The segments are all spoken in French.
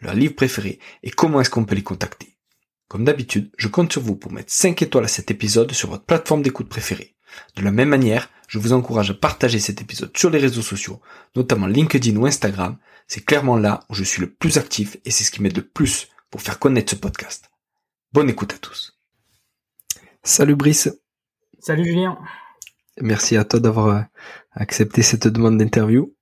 leur livre préféré et comment est-ce qu'on peut les contacter. Comme d'habitude, je compte sur vous pour mettre 5 étoiles à cet épisode sur votre plateforme d'écoute préférée. De la même manière, je vous encourage à partager cet épisode sur les réseaux sociaux, notamment LinkedIn ou Instagram. C'est clairement là où je suis le plus actif et c'est ce qui m'aide le plus pour faire connaître ce podcast. Bonne écoute à tous. Salut Brice. Salut Julien. Merci à toi d'avoir euh, accepté cette demande d'interview.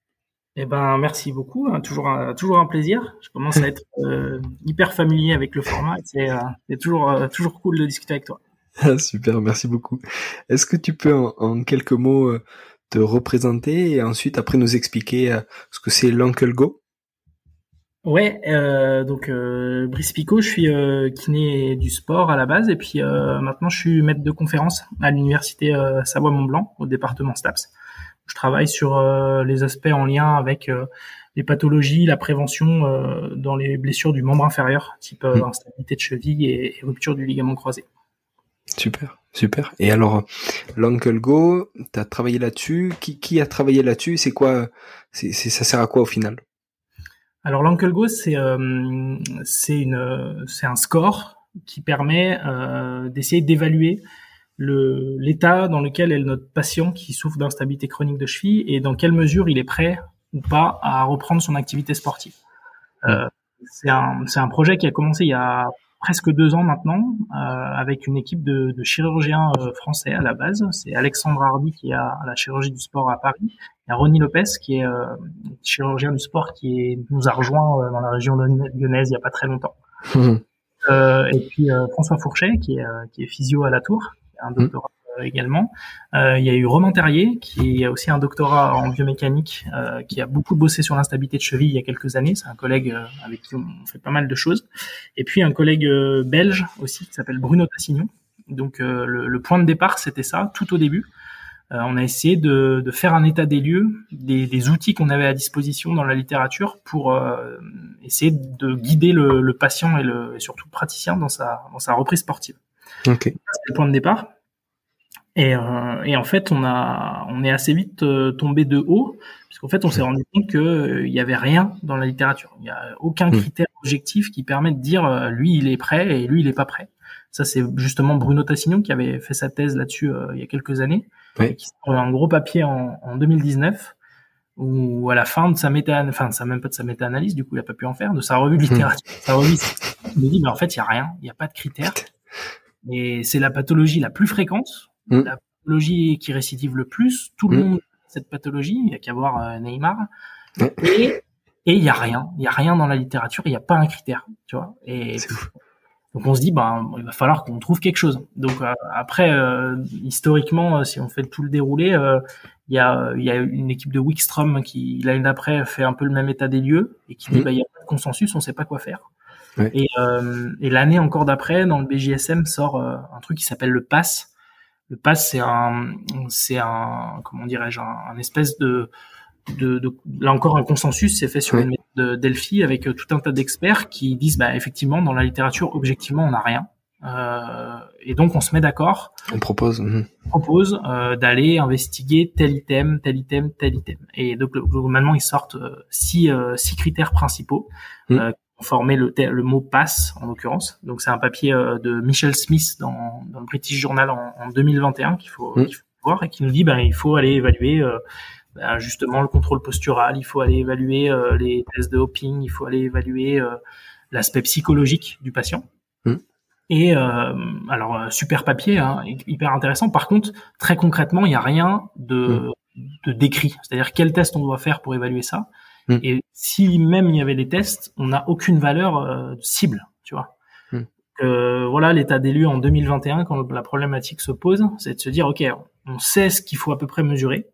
Eh ben, merci beaucoup. Hein, toujours, un, toujours un plaisir. Je commence à être euh, hyper familier avec le format. C'est euh, toujours, euh, toujours cool de discuter avec toi. Ah, super, merci beaucoup. Est-ce que tu peux en, quelques mots te représenter et ensuite après nous expliquer ce que c'est l'Uncle Go? Ouais, donc Brice Picot, je suis kiné du sport à la base et puis maintenant je suis maître de conférence à l'université Savoie-Mont-Blanc au département STAPS je travaille sur euh, les aspects en lien avec euh, les pathologies, la prévention euh, dans les blessures du membre inférieur, type mmh. instabilité de cheville et, rupture du ligament croisé. Super, super. Et alors, l'Uncle Go, tu as travaillé là-dessus? Qui, qui a travaillé là-dessus? C'est quoi c'est, Ça sert à quoi au final? Alors, l'Uncle Go, c'est, c'est, une, c'est un score qui permet d'essayer d'évaluer l'état dans lequel est notre patient qui souffre d'instabilité chronique de cheville et dans quelle mesure il est prêt ou pas à reprendre son activité sportive. Euh, c'est un, un projet qui a commencé il y a presque deux ans maintenant euh, avec une équipe de, de chirurgiens euh, français à la base. C'est Alexandre Hardy qui est à, la chirurgie du sport à Paris. Il y a Ronnie Lopez qui est euh, chirurgien du sport qui est, nous a rejoint euh, dans la région lyonnaise il y a pas très longtemps. Mmh. et puis François Fourchet qui est, qui est physio à la Tour un mmh. doctorat euh, également. Euh, il y a eu Romain Terrier, qui a aussi un doctorat en biomécanique, euh, qui a beaucoup bossé sur l'instabilité de cheville il y a quelques années. C'est un collègue avec qui on fait pas mal de choses. Et puis un collègue belge aussi, qui s'appelle Bruno Tassignon. Donc le, point de départ, c'était ça, tout au début. on a essayé de, faire un état des lieux, des, outils qu'on avait à disposition dans la littérature pour essayer de guider le, patient et, le, et surtout le praticien dans sa, dans sa reprise sportive. Okay. C'est le point de départ. Et, euh, et, en fait, on a, on est assez vite euh, tombé de haut, puisqu'en fait, on s'est rendu compte que euh, il y avait rien dans la littérature. Il n'y a aucun hmm. critère objectif qui permet de dire euh, lui il est prêt et lui il est pas prêt. Ça, c'est justement Bruno Tassignon qui avait fait sa thèse là-dessus il y a quelques années, ouais. qui un gros papier en, en 2019 où à la fin de sa méta, enfin, ça même pas de sa méta-analyse, du coup, il a pas pu en faire, de sa revue de hmm. littérature, sa revue, il me dit, mais en fait, il y a rien, il n'y a pas de critères. Et c'est la pathologie la plus fréquente, mm. la pathologie qui récidive le plus. Tout le mm. monde a cette pathologie, il y a qu'à voir euh, Neymar. Et et il y a rien, il y a rien dans la littérature, il n'y a pas un critère, tu vois. Et donc on se dit, ben, il va falloir qu'on trouve quelque chose. Donc euh, après, euh, historiquement, si on fait tout le déroulé, il y a, il y a une équipe de Wickstrom qui l'année d'après fait un peu le même état des lieux et qui dit, bah, il y a pas de consensus, on sait pas quoi faire. Et, euh, et l'année encore d'après, dans le BJSM sort euh, un truc qui s'appelle le PASS. Le PASS, c'est un, c'est un, comment dirais-je, un, espèce de, de, de, là encore un consensus s'est fait sur une méthode de Delphi avec euh, tout un tas d'experts qui disent, bah effectivement, dans la littérature, objectivement, on n'a rien. Euh, et donc on se met d'accord. On propose. Mhm. On propose euh, d'aller investiguer tel item, tel item, tel item. Et donc globalement ils sortent six, six critères principaux mmh formé le, le mot pass en l'occurrence. Donc c'est un papier euh, de Michel Smith dans, dans le British Journal en, en 2021 qu'il faut, mm. faut, voir et qui nous dit ben il faut aller évaluer euh, ben, justement le contrôle postural, il faut aller évaluer euh, les tests de hopping, il faut aller évaluer l'aspect psychologique du patient. Mm. Et alors super papier, hein, hyper intéressant. Par contre, très concrètement, il n'y a rien de, mm. de décrit. C'est-à-dire quel test on doit faire pour évaluer ça. Et si même il y avait des tests, on n'a aucune valeur euh, cible, tu vois. Mm. Euh, voilà l'état des lieux en 2021 quand la problématique se pose, c'est de se dire ok, on sait ce qu'il faut à peu près mesurer,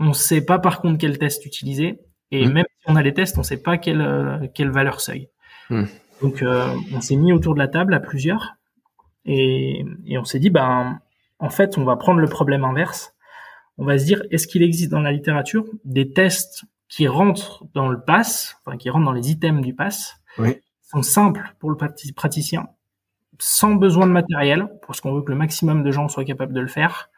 on sait pas par contre quel test utiliser, et mm. même si on a les tests, on sait pas quelle euh, quelle valeur seuil. Donc, euh, on s'est mis autour de la table à plusieurs et, et on s'est dit, ben, en fait, on va prendre le problème inverse. On va se dire, est-ce qu'il existe dans la littérature des tests qui rentrent dans le pass, enfin, qui rentrent dans les items du pass, Oui. sont simples pour le prati- praticien, sans besoin de matériel, parce qu'on veut que le maximum de gens soient capables de le faire,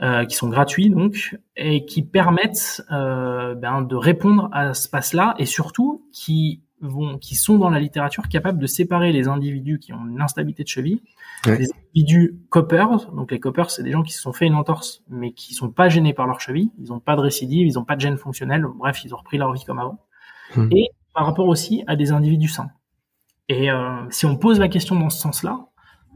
euh, qui sont gratuits donc, et qui permettent euh, ben, de répondre à ce pass-là, et surtout qui vont, qui sont dans la littérature capables de séparer les individus qui ont une instabilité de cheville, Ouais. des individus coppers. Donc les coppers, c'est des gens qui se sont fait une entorse, mais qui sont pas gênés par leur cheville, ils n'ont pas de récidive, ils n'ont pas de gêne fonctionnelle. Bref, ils ont repris leur vie comme avant. Hmm. Et par rapport aussi à des individus sains. Et euh, si on pose la question dans ce sens-là,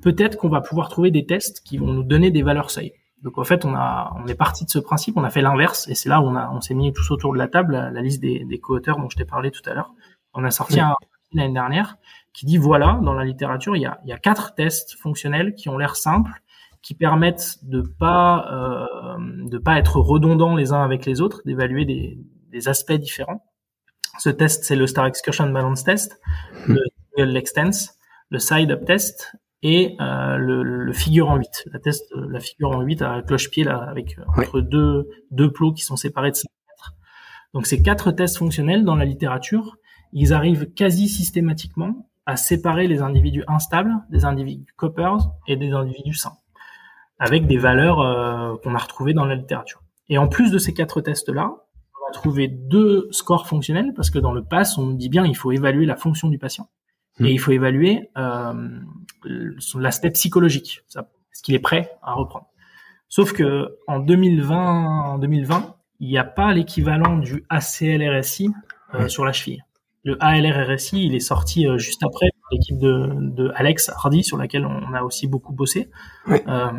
peut-être qu'on va pouvoir trouver des tests qui vont nous donner des valeurs seuil. Donc en fait, on a, on est parti de ce principe, on a fait l'inverse, et c'est là où on a, on s'est mis tous autour de la table, la, la liste des, des co-auteurs dont je t'ai parlé tout à l'heure. On a sorti Oui. un l'année dernière qui dit voilà, dans la littérature, il y a, il y a quatre tests fonctionnels qui ont l'air simples, qui permettent de pas, euh, de pas être redondants les uns avec les autres, d'évaluer des, des aspects différents. Ce test, c'est le Star Excursion Balance Test, le Single le Side Up Test et euh, le, le figure en 8. La test, euh, la figure en 8 à cloche-pied là, avec euh, entre deux, deux plots qui sont séparés de 5 mètres. Donc ces quatre tests fonctionnels dans la littérature, ils arrivent quasi systématiquement à séparer les individus instables des individus coppers et des individus sains, avec des valeurs euh, qu'on a retrouvées dans la littérature. Et en plus de ces quatre tests-là, on va trouver deux scores fonctionnels parce que dans le PASS, on nous dit bien il faut évaluer la fonction du patient Hmm. et il faut évaluer euh, son- l'aspect psychologique, est-ce qu'il est prêt à reprendre. Sauf que en 2020, en 2020, il n'y a pas l'équivalent du ACLRSI euh, sur la cheville. Le ALRRSI, il est sorti euh, juste après l'équipe de, de Alex Hardy sur laquelle on a aussi beaucoup bossé. Euh,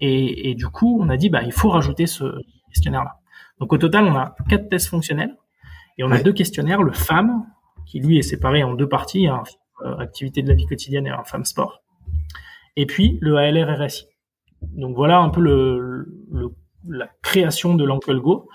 et, et du coup, on a dit bah il faut rajouter ce questionnaire-là. Donc au total, on a quatre tests fonctionnels et on a deux questionnaires. Le FAM, qui lui est séparé en deux parties, un euh, activité de la vie quotidienne et un FAM sport. Et puis le ALR-RSI. Donc voilà un peu le, le- la création de l'Uncle Go.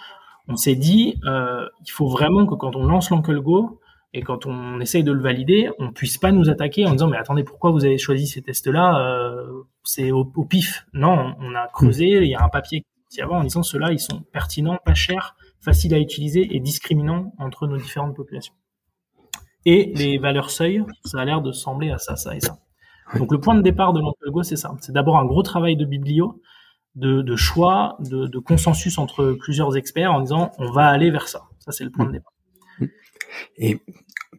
On s'est dit, euh, il faut vraiment que quand on lance l'Uncle Go et quand on essaye de le valider, on puisse pas nous attaquer en disant mais attendez pourquoi vous avez choisi ces tests-là euh, C'est au, au pif. Non, on a creusé. Il y a un papier qui avant en disant ceux-là ils sont pertinents, pas chers, faciles à utiliser et discriminants entre nos différentes populations. Et les valeurs seuil, ça a l'air de sembler à ça, ça et ça. Donc le point de départ de l'Uncle Go, c'est ça. C'est d'abord un gros travail de biblio, de, de choix, de, de consensus entre plusieurs experts en disant on va aller vers ça. Ça c'est le point de départ. Et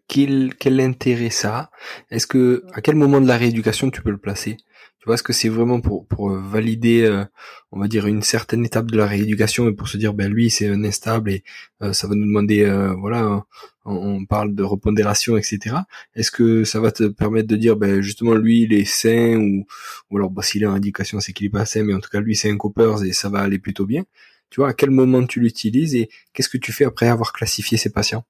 quel, intérêt ça? A Est-ce que à quel moment de la rééducation tu peux le placer? Tu vois, est-ce que c'est vraiment pour valider, euh, on va dire une certaine étape de la rééducation et pour se dire ben lui c'est un instable et euh, ça va nous demander euh, voilà on, parle de repondération etc. Est-ce que ça va te permettre de dire ben justement lui il est sain ou ou alors bah, s'il est en rééducation c'est qu'il est pas sain mais en tout cas lui c'est un coppers et ça va aller plutôt bien? Tu vois à quel moment tu l'utilises et qu'est-ce que tu fais après avoir classifié ces patients?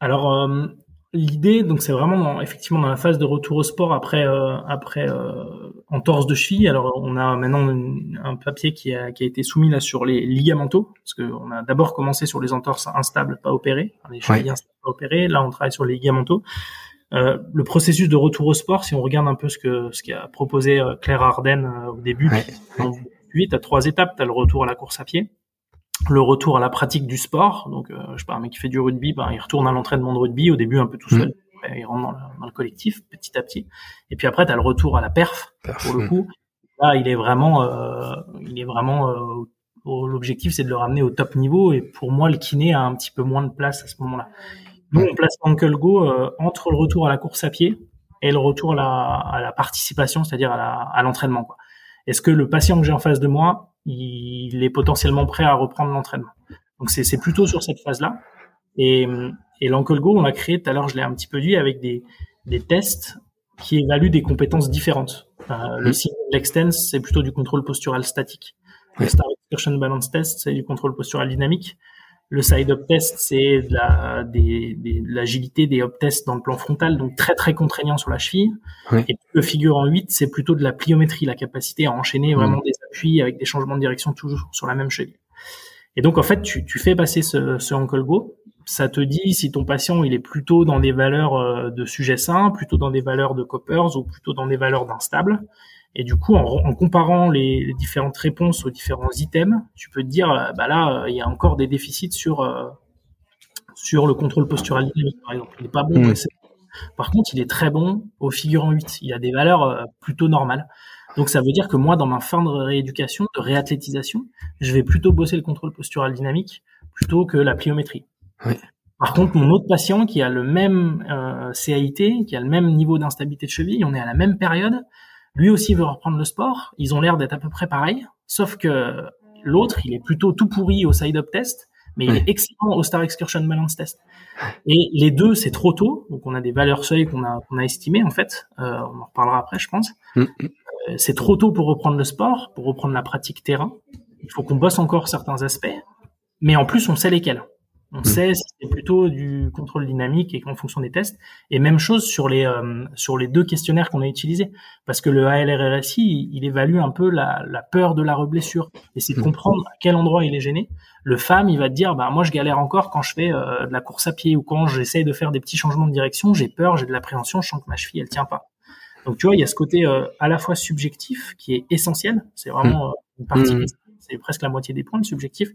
Alors euh, l'idée, donc c'est vraiment dans, effectivement dans la phase de retour au sport après euh, après euh, entorse de cheville. Alors on a maintenant une- un papier qui a, qui a été soumis là sur les ligamentaux parce que on a d'abord commencé sur les entorses instables pas opérées, enfin, les chevilles Ouais. instables pas opérées. Là on travaille sur les ligamentaux. Euh, le processus de retour au sport, si on regarde un peu ce que ce qu'a proposé euh, Claire Arden au début, Ouais. tu as trois étapes. Tu as le retour à la course à pied, le retour à la pratique du sport. Donc, euh, je sais pas, un mec qui fait du rugby, ben, il retourne à l'entraînement de rugby, au début un peu tout seul, après, il rentre dans le, dans le collectif petit à petit. Et puis après, tu as le retour à la perf, pour le coup. Là, il est vraiment, euh, il est vraiment, euh, l'objectif, c'est de le ramener au top niveau. Et pour moi, le kiné a un petit peu moins de place à ce moment-là. Nous, on place Uncle Go euh, entre le retour à la course à pied et le retour à la, à la participation, c'est-à-dire à l'entraînement. quoi. Est-ce que le patient que j'ai en face de moi, il est potentiellement prêt à reprendre l'entraînement? Donc c'est plutôt sur cette phase-là. Et, et on l'a créé tout à l'heure, je l'ai un petit peu dit, avec des, des tests qui évaluent des compétences différentes. Euh, Le Mhm. single extense, c'est plutôt du contrôle postural statique. Le. Star Excursion Balance Test, c'est du contrôle postural dynamique. Le side-up test, c'est de la, des, des- de l'agilité des up tests dans le plan frontal, donc très très contraignant sur la cheville. Ouais. Et puis, le figure en 8, c'est plutôt de la pliométrie, la capacité à enchaîner vraiment Mhm. des appuis avec des changements de direction toujours sur la même cheville. Et donc en fait, tu, tu fais passer ce, ce Uncle Go. ça te dit si ton patient il est plutôt dans des valeurs euh, de sujet sain, plutôt dans des valeurs de coppers ou plutôt dans des valeurs d'instable. Et du coup, en, comparant les, différentes réponses aux différents items, tu peux te dire, euh, bah là, il y a encore des déficits sur sur le contrôle postural dynamique, par exemple. Il n'est pas bon. Mmh. Par contre, il est très bon au figurant 8. Il a des valeurs plutôt normales. Donc ça veut dire que moi, dans ma fin de rééducation, de réathlétisation, je vais plutôt bosser le contrôle postural dynamique plutôt que la pliométrie. Par contre, mon autre patient qui a le même euh, CAIT, qui a le même niveau d'instabilité de cheville, on est à la même période, lui aussi veut reprendre le sport. Ils ont l'air d'être à peu près pareils, sauf que l'autre, il est plutôt tout pourri au side-up test, mais il est excellent au Star Excursion Balance Test. Et les deux, c'est trop tôt, donc on a des valeurs seuil qu'on a, qu'on a estimées en fait. Euh, on en reparlera après, je pense. Mm, mm. Euh, c'est trop tôt pour reprendre le sport, pour reprendre la pratique terrain. Il faut qu'on bosse encore certains aspects, mais en plus on sait lesquels. On hmm. sait si c'est plutôt du contrôle dynamique et qu'en fonction des tests. Et même chose sur les euh, sur les deux questionnaires qu'on a utilisés, parce que le ALRRSI, il, évalue un peu la, la peur de la reblessure, et c'est de hmm. comprendre à quel endroit il est gêné. Le FAM, il va te dire, bah moi je galère encore quand je fais euh, de la course à pied ou quand j'essaye de faire des petits changements de direction, j'ai peur, j'ai de l'appréhension, je sens que ma cheville elle tient pas. Donc tu vois, il y a ce côté euh, à la fois subjectif qui est essentiel, c'est vraiment hmm. une partie, c'est presque la moitié des points, le subjectif,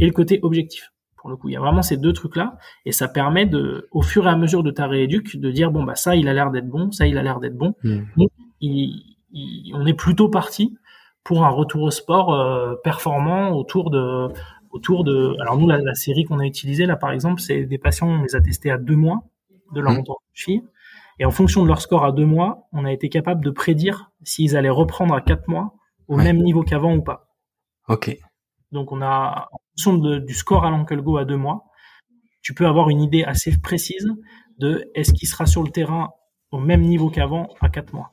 et le côté objectif pour le coup. Il y a vraiment ces deux trucs-là, et ça permet de, au fur et à mesure de ta rééduque, de dire bon bah ça il a l'air d'être bon, ça il a l'air d'être bon. Hmm. Donc on est plutôt parti pour un retour au sport euh, performant autour de autour de. Alors nous la, série qu'on a utilisée là par exemple, c'est des patients on les a testés à deux mois de leur mmh. et en fonction de leur score à deux mois, on a été capable de prédire s'ils allaient reprendre à quatre mois au même niveau qu'avant ou pas. Ok. Donc on a, fonction du score à l'Uncle Go à deux mois, tu peux avoir une idée assez précise de est-ce qu'il sera sur le terrain au même niveau qu'avant à quatre mois.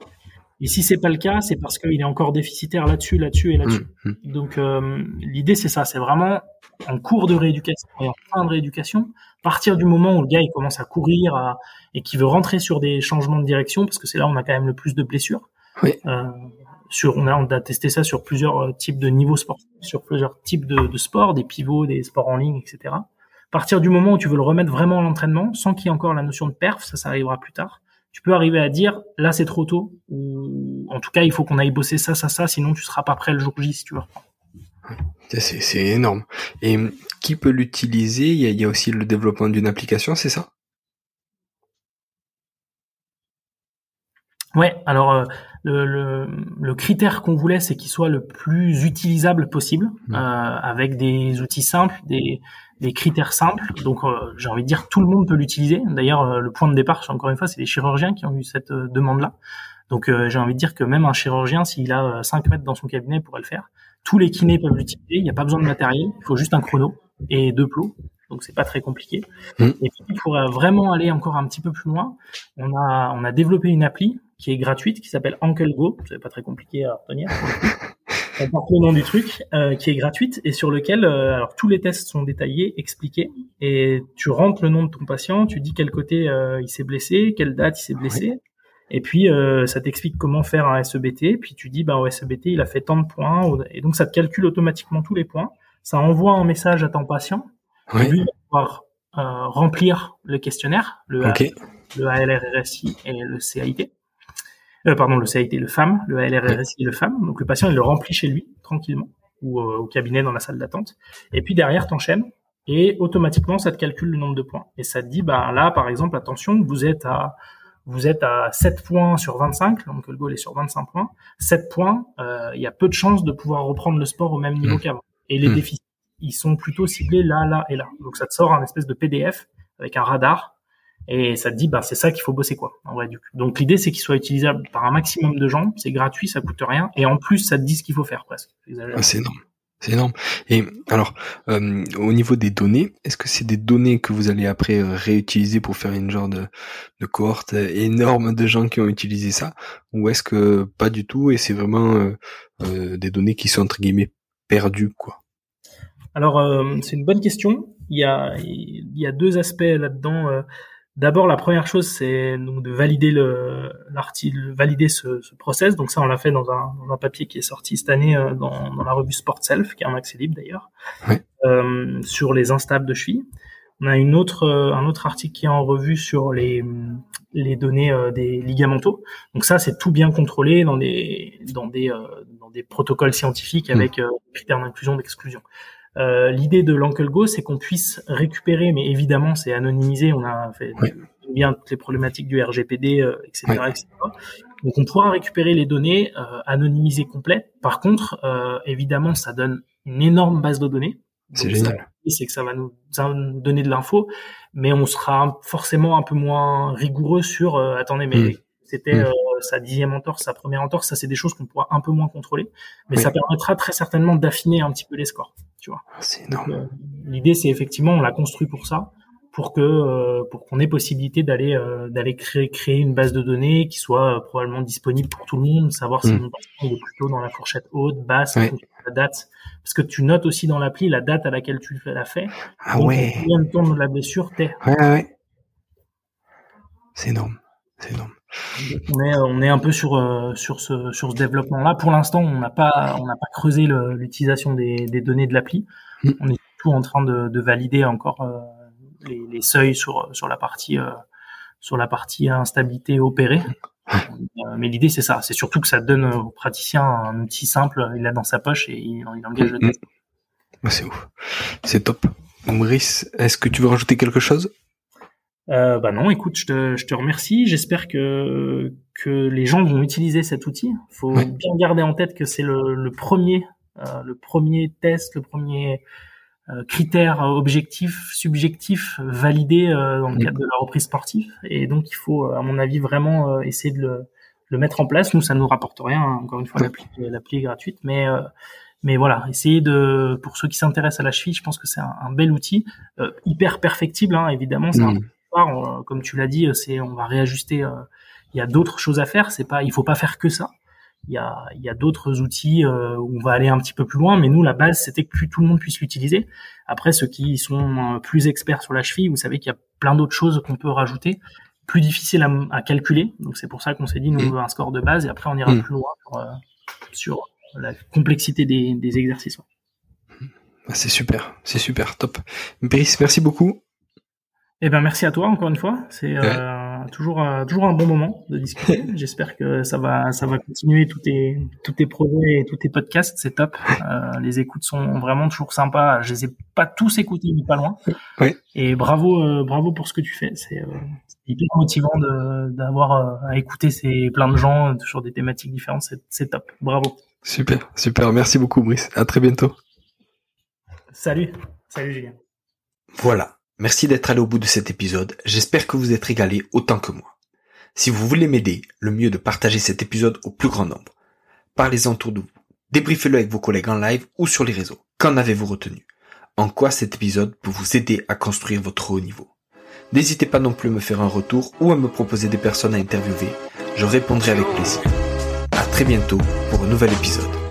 Et si c'est pas le cas, c'est parce qu'il est encore déficitaire là-dessus, là-dessus et là-dessus. Mmh, mmh. Donc euh, l'idée c'est ça, c'est vraiment en cours de rééducation et en fin de rééducation, partir du moment où le gars il commence à courir et qui veut rentrer sur des changements de direction, parce que c'est là où on a quand même le plus de blessures. Oui. Euh, on a, testé ça sur plusieurs euh, types de niveaux sportifs, sur plusieurs types de, sports, des pivots, des sports en ligne, etc. Partir du moment où tu veux le remettre vraiment à l'entraînement, sans qu'il y ait encore la notion de perf, ça, ça arrivera plus tard. Tu peux arriver à dire, là c'est trop tôt, ou en tout cas il faut qu'on aille bosser ça, ça, ça, sinon tu seras pas prêt le jour J si tu veux. C'est énorme. Et qui peut l'utiliser? Il, il y, a, aussi le développement d'une application, c'est ça? Ouais, alors euh, le, le, le, critère qu'on voulait, c'est qu'il soit le plus utilisable possible, mmh. euh, avec des outils simples, des, des critères simples. Donc, euh, j'ai envie de dire, tout le monde peut l'utiliser. D'ailleurs, euh, le point de départ, encore une fois, c'est les chirurgiens qui ont eu cette demande-là. Donc, j'ai envie de dire que même un chirurgien, s'il a 5 mètres dans son cabinet, pourrait le faire. Tous les kinés peuvent l'utiliser. Il n'y a pas besoin de matériel. Il faut juste un chrono et deux plots donc c'est pas très compliqué. Mmh. Et puis pour vraiment aller encore un petit peu plus loin, on a on a développé une appli qui est gratuite qui s'appelle Uncle Go, c'est pas très compliqué à retenir. on porte le nom du truc euh, qui est gratuite et sur lequel euh, alors tous les tests sont détaillés, expliqués et tu rentres le nom de ton patient, tu dis quel côté euh, il s'est blessé, quelle date il s'est blessé. Et puis ça t'explique comment faire un SEBT. Puis tu dis bah au SEBT il a fait tant de points et donc ça te calcule automatiquement tous les points. Ça envoie un message à ton patient oui. Lui va pouvoir remplir le questionnaire, le, le ALRRSI et le CAIT. Euh, pardon, le CAIT, le FAM, le ALRRSI le FAM. Donc le patient, il le remplit chez lui, tranquillement, ou euh, au cabinet dans la salle d'attente. Et puis derrière, t'enchaînes et automatiquement, ça te calcule le nombre de points. Et ça te dit, bah là, par exemple, attention, vous êtes à vous êtes à 7 points sur 25, donc le goal est sur 25 points. 7 points, euh, il y a peu de chances de pouvoir reprendre le sport au même niveau mmh. qu'avant. Et les mmh. déficits ils sont plutôt ciblés là, là et là. Donc ça te sort un espèce de PDF avec un radar et ça te dit bah c'est ça qu'il faut bosser quoi en vrai du coup. Donc l'idée c'est qu'il soit utilisable par un maximum de gens, c'est gratuit, ça coûte rien et en plus ça te dit ce qu'il faut faire presque. Ah, c'est énorme. C'est énorme. Et alors, euh, au niveau des données, est-ce que c'est des données que vous allez après euh, réutiliser pour faire une genre de, de cohorte énorme de gens qui ont utilisé ça, ou est-ce que pas du tout et c'est vraiment euh, des données qui sont entre guillemets perdues quoi? Alors, euh, c'est une bonne question. Il y a, il y a deux aspects là-dedans. Euh. D'abord, la première chose, c'est donc de valider le l'article, valider ce, ce, process. Donc ça, on l'a fait dans un, dans un, papier qui est sorti cette année euh, dans, dans, la revue Sport Self, qui est un accès libre d'ailleurs, sur les instables de cheville. On a une autre, un autre article qui est en revue sur les, les données des ligamentaux. Donc ça, c'est tout bien contrôlé dans des, dans des, dans des protocoles scientifiques mmh. avec critères d'inclusion, d'exclusion. Euh, L'idée de l'Uncle c'est qu'on puisse récupérer, mais évidemment, c'est anonymisé. On a fait bien toutes les problématiques du RGPD, etc., euh, etc. Donc, on pourra récupérer les données euh, anonymisées complètes. Par contre, euh, évidemment, ça donne une énorme base de données. C'est génial. C'est que ça va nous donner de l'info, mais on sera forcément un peu moins rigoureux sur. attendez, mais hmm. c'était hmm. Sa dixième entorse, sa première entorse. Ça, c'est des choses qu'on pourra un peu moins contrôler, mais ça permettra très certainement d'affiner un petit peu les scores. C'est énorme. Euh, l'idée, c'est effectivement, on l'a construit pour ça, pour que euh, pour qu'on ait possibilité d'aller euh, d'aller créer créer une base de données qui soit probablement disponible pour tout le monde, savoir si mm. on est plutôt dans la fourchette haute, basse, la date, parce que tu notes aussi dans l'appli la date à laquelle tu l'as fait. Ah ouais. Combien de temps de la blessure t'es. Ouais, ouais. C'est énorme. C'est énorme. On est, on est un peu sur euh, sur ce sur ce développement-là. Pour l'instant, on n'a pas on n'a pas creusé l'utilisation des, des données de l'appli. Mm. On est tout en train de, de valider encore euh, les, les, seuils sur sur la partie euh, sur la partie instabilité opérée. mais l'idée c'est ça, c'est surtout que ça donne au praticien un outil simple, il l'a dans sa poche et il, il engage le mm, mm. test. C'est ouf, c'est top. Maurice, est-ce que tu veux rajouter quelque chose? Euh, bah non, écoute, je te, je te remercie. J'espère que que les gens vont utiliser cet outil. Faut bien garder en tête que c'est le, le, premier, euh, le premier test, le premier euh, critère objectif, subjectif validé euh, dans le cadre de la reprise sportive. Et donc, il faut, à mon avis, vraiment essayer de le, le, mettre en place. Nous, ça nous rapporte rien. Hein. Encore une fois, l'appli, l'appli est gratuite, mais mais voilà, essayer de, pour ceux qui s'intéressent à la cheville, je pense que c'est un, un, bel outil, hyper perfectible, hein, évidemment. C'est un comme tu l'as dit, c'est on va réajuster. Euh, il y a d'autres choses à faire. C'est pas, il faut pas faire que ça. Il y a, il y a d'autres outils euh, où on va aller un petit peu plus loin, mais nous la base c'était que tout le monde puisse l'utiliser. Après ceux qui sont euh, plus experts sur la cheville, vous savez qu'il y a plein d'autres choses qu'on peut rajouter, plus difficiles à, calculer. Donc c'est pour ça qu'on s'est dit nous on veut un score de base et après on ira mm. plus loin sur, la complexité des, des exercices. Ah, c'est super, c'est super, top. Brice, merci beaucoup. Eh ben merci à toi encore une fois. C'est euh, toujours euh, toujours un bon moment de discuter. J'espère que ça va ça va continuer tous tes tous tes projets et tous tes podcasts. C'est top. Euh, les écoutes sont vraiment toujours sympas. Je les ai pas tous écoutés mais pas loin. Oui. Et bravo euh, bravo pour ce que tu fais. C'est euh, hyper motivant d'avoir à écouter ces plein de gens sur des thématiques différentes. C'est top. Bravo. Super super. Merci beaucoup Brice. À très bientôt. Salut salut Julien. Voilà. Merci d'être allé au bout de cet épisode, j'espère que vous êtes régalé autant que moi. Si vous voulez m'aider, le mieux de partager cet épisode au plus grand nombre. Parlez-en autour de vous. Débriefez-le avec vos collègues en live ou sur les réseaux. Qu'en avez-vous retenu? En quoi cet épisode peut vous aider à construire votre haut niveau? N'hésitez pas non plus à me faire un retour ou à me proposer des personnes à interviewer. Je répondrai avec plaisir. À très bientôt pour un nouvel épisode.